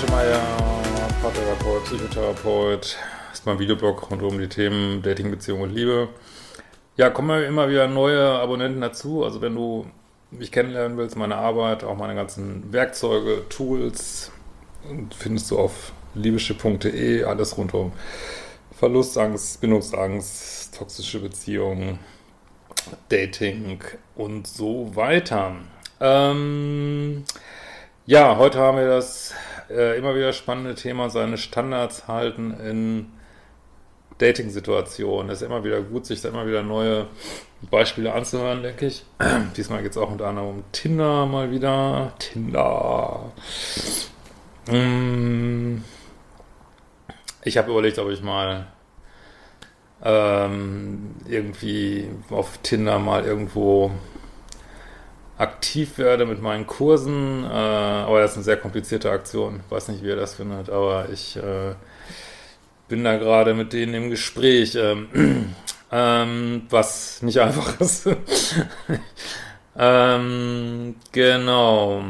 Schemeier, Paartherapeut, Psychotherapeut. Das ist mein Videoblog rund um die Themen Dating, Beziehung und Liebe. Ja, kommen immer wieder neue Abonnenten dazu. Also wenn du mich kennenlernen willst, meine Arbeit, auch meine ganzen Werkzeuge, Tools, findest du auf liebische.de alles rund um Verlustangst, Bindungsangst, toxische Beziehungen, Dating und so weiter. Ähm, ja, heute haben wir das äh, immer wieder spannende Thema, seine Standards halten in Dating-Situationen. Es ist immer wieder gut, sich da immer wieder neue Beispiele anzuhören, denke ich. Diesmal geht es auch unter anderem um Tinder mal wieder. Tinder. Mm. Ich habe überlegt, ob ich mal ähm, irgendwie auf Tinder mal irgendwo aktiv werde mit meinen Kursen. Äh, aber das ist eine sehr komplizierte Aktion. Ich weiß nicht, wie ihr das findet, aber ich äh, bin da gerade mit denen im Gespräch, ähm, ähm, was nicht einfach ist. ähm, genau.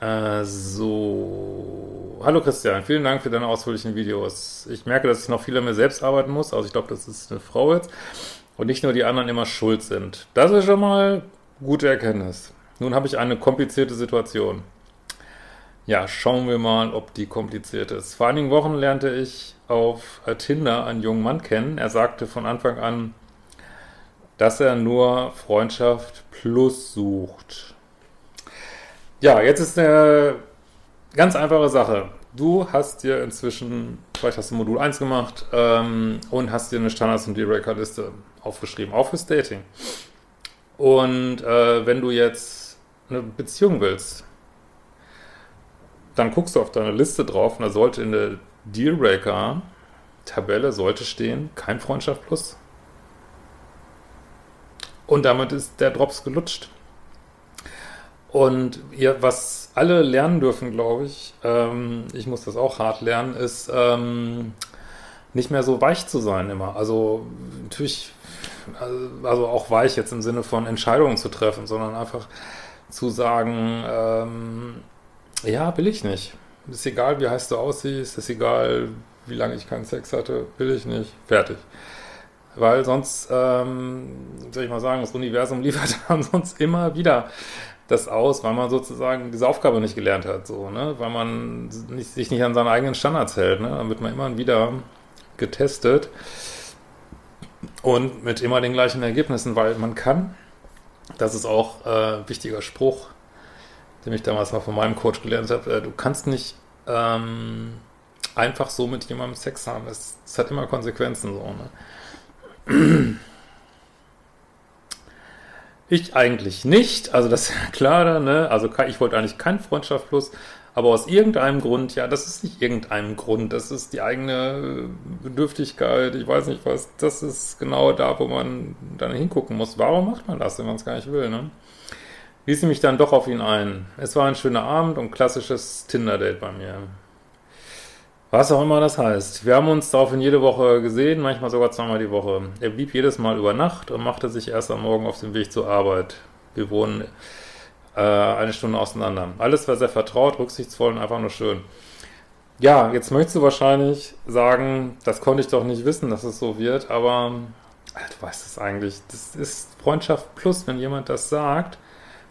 Äh, so. Hallo Christian, vielen Dank für deine ausführlichen Videos. Ich merke, dass ich noch viel an mir selbst arbeiten muss. Also ich glaube, das ist eine Frau jetzt und nicht nur die anderen immer schuld sind. Das ist schon mal gute Erkenntnis. Nun habe ich eine komplizierte Situation. Ja, schauen wir mal, ob die kompliziert ist. Vor einigen Wochen lernte ich auf Tinder einen jungen Mann kennen. Er sagte von Anfang an, dass er nur Freundschaft plus sucht. Ja, jetzt ist eine ganz einfache Sache. Du hast dir inzwischen, vielleicht hast du Modul 1 gemacht ähm, und hast dir eine Standards- und Dealbreaker-Liste aufgeschrieben, auch fürs Dating. Und äh, wenn du jetzt eine Beziehung willst, dann guckst du auf deine Liste drauf und da sollte in der Dealbreaker-Tabelle sollte stehen, kein Freundschaft plus. Und damit ist der Drops gelutscht. Und ihr, was alle lernen dürfen, glaube ich, ähm, ich muss das auch hart lernen, ist ähm, nicht mehr so weich zu sein immer. Also natürlich also auch weich jetzt im Sinne von Entscheidungen zu treffen, sondern einfach zu sagen, ähm, ja, will ich nicht. Ist egal, wie heiß du aussiehst, ist egal, wie lange ich keinen Sex hatte, will ich nicht, fertig. Weil sonst, ähm, soll ich mal sagen, das Universum liefert dann sonst immer wieder das aus, weil man sozusagen diese Aufgabe nicht gelernt hat, so, ne? Weil man nicht, sich nicht an seine eigenen Standards hält, ne? Dann wird man immer wieder getestet. Und mit immer den gleichen Ergebnissen, weil man kann, das ist auch äh, ein wichtiger Spruch, den ich damals mal von meinem Coach gelernt habe, äh, du kannst nicht ähm, einfach so mit jemandem Sex haben. Es, es hat immer Konsequenzen so. Ne? Ich eigentlich nicht, also das ist ja klar, ne? Also ich wollte eigentlich kein Freundschaft plus, aber aus irgendeinem Grund, ja, das ist nicht irgendeinem Grund, das ist die eigene Bedürftigkeit, ich weiß nicht was, das ist genau da, wo man dann hingucken muss. Warum macht man das, wenn man es gar nicht will, ne? Ließ mich dann doch auf ihn ein. Es war ein schöner Abend und klassisches Tinder-Date bei mir. Was auch immer das heißt. Wir haben uns daraufhin jede Woche gesehen, manchmal sogar zweimal die Woche. Er blieb jedes Mal über Nacht und machte sich erst am Morgen auf den Weg zur Arbeit. Wir wohnen äh, eine Stunde auseinander. Alles war sehr vertraut, rücksichtsvoll und einfach nur schön. Ja, jetzt möchtest du wahrscheinlich sagen, das konnte ich doch nicht wissen, dass es so wird, aber du weißt es eigentlich. Das ist Freundschaft plus, wenn jemand das sagt,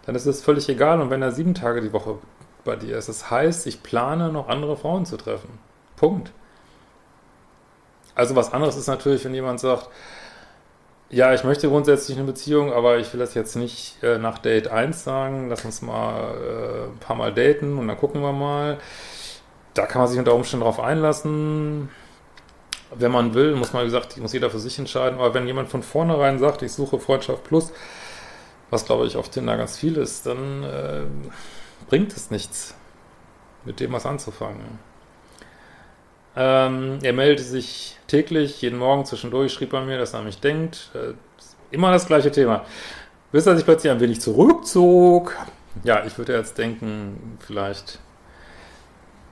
dann ist es völlig egal. Und wenn er sieben Tage die Woche bei dir ist, das heißt, ich plane noch andere Frauen zu treffen. Punkt. Also was anderes ist natürlich, wenn jemand sagt, ja, ich möchte grundsätzlich eine Beziehung, aber ich will das jetzt nicht äh, nach Date 1 sagen. Lass uns mal äh, ein paar Mal daten und dann gucken wir mal. Da kann man sich unter Umständen darauf einlassen. Wenn man will, muss man, wie gesagt, muss jeder für sich entscheiden. Aber wenn jemand von vornherein sagt, ich suche Freundschaft plus, was glaube ich auf Tinder ganz viel ist, dann äh, bringt es nichts, mit dem was anzufangen. Ähm, er meldete sich täglich, jeden Morgen zwischendurch, schrieb er mir, dass er an mich denkt. Äh, immer das gleiche Thema. Bis er sich plötzlich ein wenig zurückzog. Ja, ich würde jetzt denken, vielleicht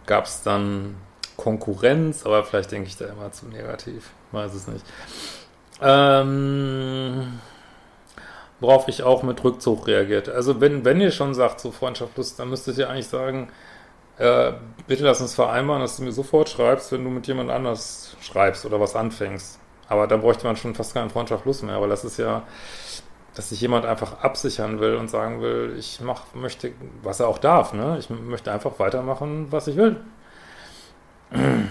gab es dann Konkurrenz, aber vielleicht denke ich da immer zu negativ. Weiß es nicht. Ähm, worauf ich auch mit Rückzug reagierte. Also wenn, wenn ihr schon sagt, so freundschaftlos, dann müsstet ihr eigentlich sagen, äh, bitte lass uns vereinbaren, dass du mir sofort schreibst, wenn du mit jemand anders schreibst oder was anfängst. Aber dann bräuchte man schon fast keinen Freundschaft mehr, weil das ist ja, dass sich jemand einfach absichern will und sagen will, ich mach, möchte, was er auch darf, ne? Ich möchte einfach weitermachen, was ich will.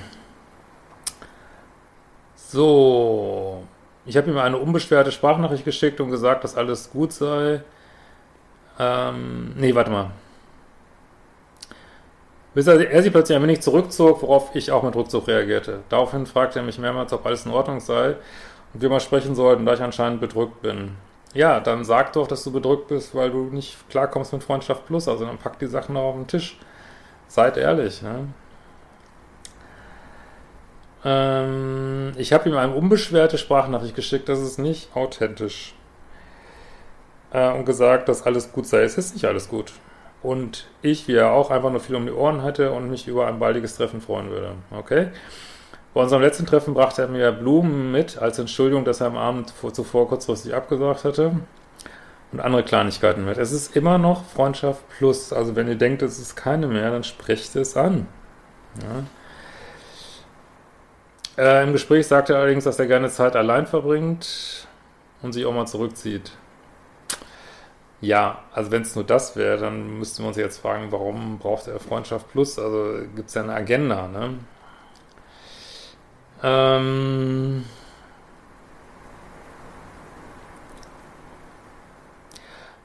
So, ich habe ihm eine unbeschwerte Sprachnachricht geschickt und gesagt, dass alles gut sei. Ähm, nee, warte mal. Bis er, sich plötzlich ein wenig zurückzog, worauf ich auch mit Rückzug reagierte. Daraufhin fragte er mich mehrmals, ob alles in Ordnung sei und wir mal sprechen sollten, da ich anscheinend bedrückt bin. Ja, dann sag doch, dass du bedrückt bist, weil du nicht klarkommst mit Freundschaft Plus. Also dann pack die Sachen noch auf den Tisch. Seid ehrlich. Ne? Ähm, ich habe ihm eine unbeschwerte Sprachnachricht geschickt, das ist nicht authentisch. Äh, und gesagt, dass alles gut sei. Es ist nicht alles gut. Und ich, wie er auch, einfach nur viel um die Ohren hatte und mich über ein baldiges Treffen freuen würde. Okay? Bei unserem letzten Treffen brachte er mir Blumen mit, als Entschuldigung, dass er am Abend zuvor kurzfristig abgesagt hatte. Und andere Kleinigkeiten mit. Es ist immer noch Freundschaft plus. Also wenn ihr denkt, es ist keine mehr, dann sprecht es an. Ja? Äh, Im Gespräch sagt er allerdings, dass er gerne Zeit allein verbringt und sich auch mal zurückzieht. Ja, also wenn es nur das wäre, dann müssten wir uns jetzt fragen, warum braucht er Freundschaft Plus? Also gibt es ja eine Agenda, ne? Ähm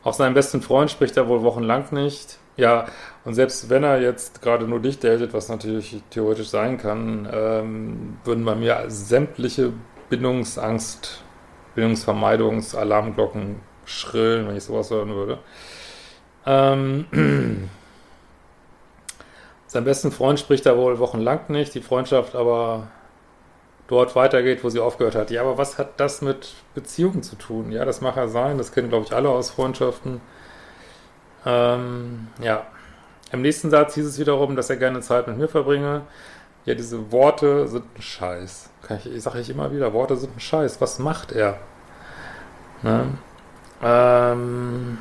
Auf seinen besten Freund spricht er wohl wochenlang nicht. Ja, und selbst wenn er jetzt gerade nur dich datet, was natürlich theoretisch sein kann, ähm, würden bei mir sämtliche Bindungsangst, Bindungsvermeidungs-, Alarmglocken schrillen, wenn ich sowas hören würde. Ähm, sein besten Freund spricht er wohl wochenlang nicht, die Freundschaft aber dort weitergeht, wo sie aufgehört hat. Ja, aber was hat das mit Beziehungen zu tun? Ja, das mag ja sein, das kennen, glaube ich, alle aus Freundschaften. Ähm, ja. Im nächsten Satz hieß es wiederum, dass er gerne Zeit mit mir verbringe. Ja, diese Worte sind ein Scheiß. Kann ich sage ich immer wieder, Worte sind ein Scheiß. Was macht er? Ne? Ähm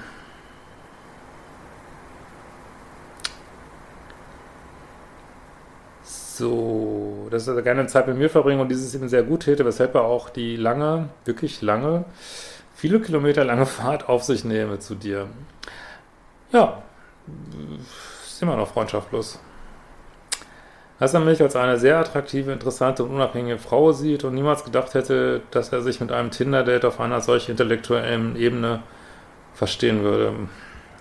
so, dass er gerne Zeit mit mir verbringe und dieses ihm sehr gut täte, weshalb er auch die lange, wirklich lange, viele Kilometer lange Fahrt auf sich nehme zu dir. Ja, ist immer noch freundschaftlos. Dass er mich als eine sehr attraktive, interessante und unabhängige Frau sieht und niemals gedacht hätte, dass er sich mit einem Tinder-Date auf einer solch intellektuellen Ebene verstehen würde.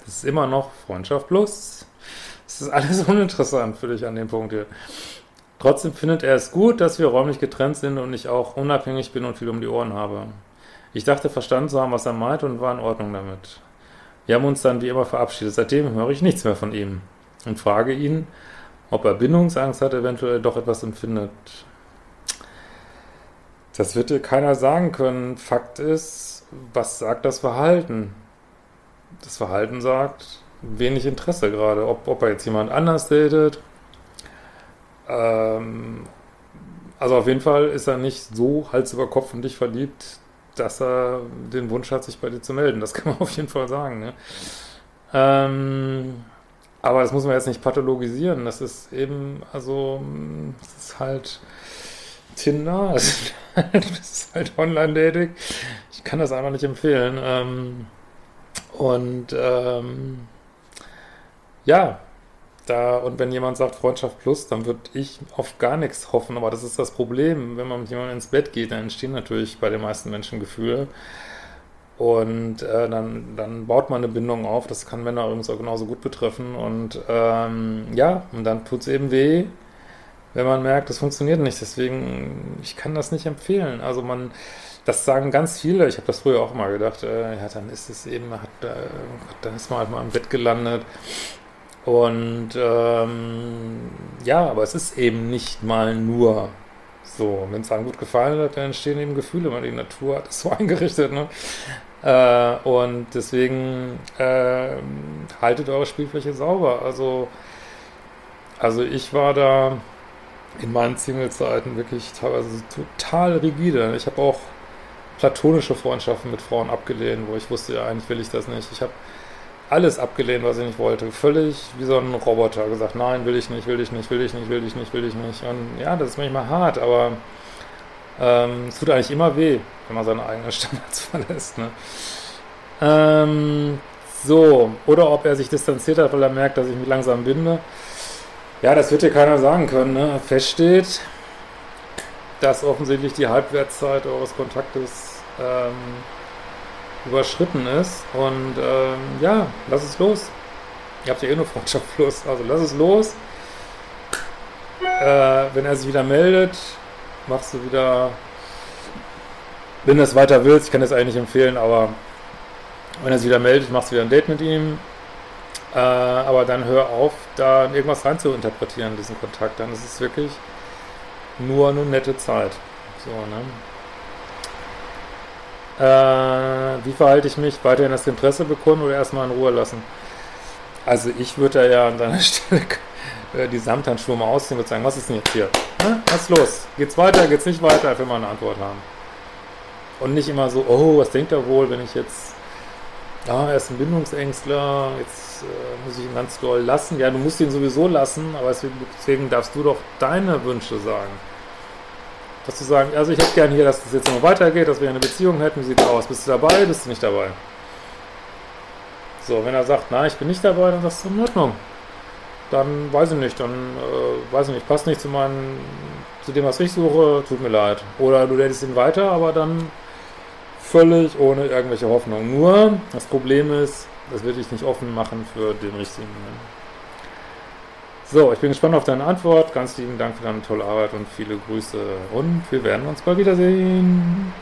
Das ist immer noch Freundschaft plus. Das ist alles uninteressant für dich an dem Punkt hier. Trotzdem findet er es gut, dass wir räumlich getrennt sind und ich auch unabhängig bin und viel um die Ohren habe. Ich dachte, verstanden zu haben, was er meint und war in Ordnung damit. Wir haben uns dann wie immer verabschiedet. Seitdem höre ich nichts mehr von ihm und frage ihn, ob er Bindungsangst hat, eventuell doch etwas empfindet. Das wird dir keiner sagen können. Fakt ist, was sagt das Verhalten? Das Verhalten sagt wenig Interesse gerade. Ob, ob er jetzt jemand anders datet. Ähm, also auf jeden Fall ist er nicht so Hals über Kopf in dich verliebt, dass er den Wunsch hat, sich bei dir zu melden. Das kann man auf jeden Fall sagen. Ne? Ähm, aber das muss man jetzt nicht pathologisieren. Das ist eben, also, das ist halt Tinder, das ist halt Online-Dating. Ich kann das einfach nicht empfehlen. Ähm, und ähm, ja, da, und wenn jemand sagt Freundschaft plus, dann würde ich auf gar nichts hoffen. Aber das ist das Problem. Wenn man mit jemandem ins Bett geht, dann entstehen natürlich bei den meisten Menschen Gefühle. Und äh, dann, dann baut man eine Bindung auf. Das kann Männer übrigens auch genauso gut betreffen. Und ähm, ja, und dann tut es eben weh, wenn man merkt, das funktioniert nicht. Deswegen, ich kann das nicht empfehlen. Also man, das sagen ganz viele. Ich habe das früher auch mal gedacht. Äh, ja, dann ist es eben, hat, äh, dann ist man halt mal im Bett gelandet. Und ähm, ja, aber es ist eben nicht mal nur so. Wenn es einem gut gefallen hat, dann entstehen eben Gefühle, weil die Natur hat es so eingerichtet. Ne? Äh, und deswegen äh, haltet eure Spielfläche sauber. Also, also ich war da in meinen Single-Zeiten wirklich teilweise total rigide. Ich habe auch platonische Freundschaften mit Frauen abgelehnt, wo ich wusste, ja, eigentlich will ich das nicht. Ich habe alles abgelehnt, was ich nicht wollte. Völlig wie so ein Roboter gesagt, nein, will ich nicht, will ich nicht, will ich nicht, will ich nicht, will ich nicht. Und ja, das ist manchmal hart, aber ähm, es tut eigentlich immer weh, wenn man seine eigenen Standards verlässt. Ne? Ähm, so, oder ob er sich distanziert hat, weil er merkt, dass ich mich langsam binde. Ja, das wird dir keiner sagen können. Ne? Fest steht, dass offensichtlich die Halbwertszeit eures Kontaktes ähm, überschritten ist. Und ähm, ja, lass es los. Ihr habt ja eh nur Freundschaftfluss, also lass es los. Äh, wenn er sich wieder meldet, machst du wieder, wenn du es weiter willst, ich kann das eigentlich empfehlen, aber wenn er sich wieder meldet, machst du wieder ein Date mit ihm. Äh, aber dann hör auf, da irgendwas rein zu interpretieren, diesen Kontakt. Dann ist es wirklich nur eine nette Zeit. So, ne? Äh, wie verhalte ich mich? Weiterhin das Interesse bekunden oder erstmal in Ruhe lassen? Also ich würde da ja an deiner Stelle äh, die Samthandschuhe mal ausziehen und sagen, was ist denn jetzt hier? Ne? Was ist los? Geht's weiter, geht's nicht weiter? Einfach mal eine Antwort haben. Und nicht immer so, oh, was denkt er wohl, wenn ich jetzt, ja, er ist ein Bindungsängstler, jetzt äh, muss ich ihn ganz doll lassen. Ja, du musst ihn sowieso lassen, aber deswegen darfst du doch deine Wünsche sagen dass du sagen, also ich hätte gerne hier, dass das jetzt noch weitergeht, dass wir eine Beziehung hätten, wie sieht aus? Bist du dabei, bist du nicht dabei? So, wenn er sagt, nein, ich bin nicht dabei, dann sagst du, in Ordnung. Dann weiß ich nicht, dann äh, weiß ich nicht, passt nicht zu meinen, zu dem, was ich suche, tut mir leid. Oder du lädst ihn weiter, aber dann völlig ohne irgendwelche Hoffnung. Nur, das Problem ist, das will ich nicht offen machen für den richtigen. So, ich bin gespannt auf deine Antwort. Ganz lieben Dank für deine tolle Arbeit und viele Grüße. Und wir werden uns bald wiedersehen.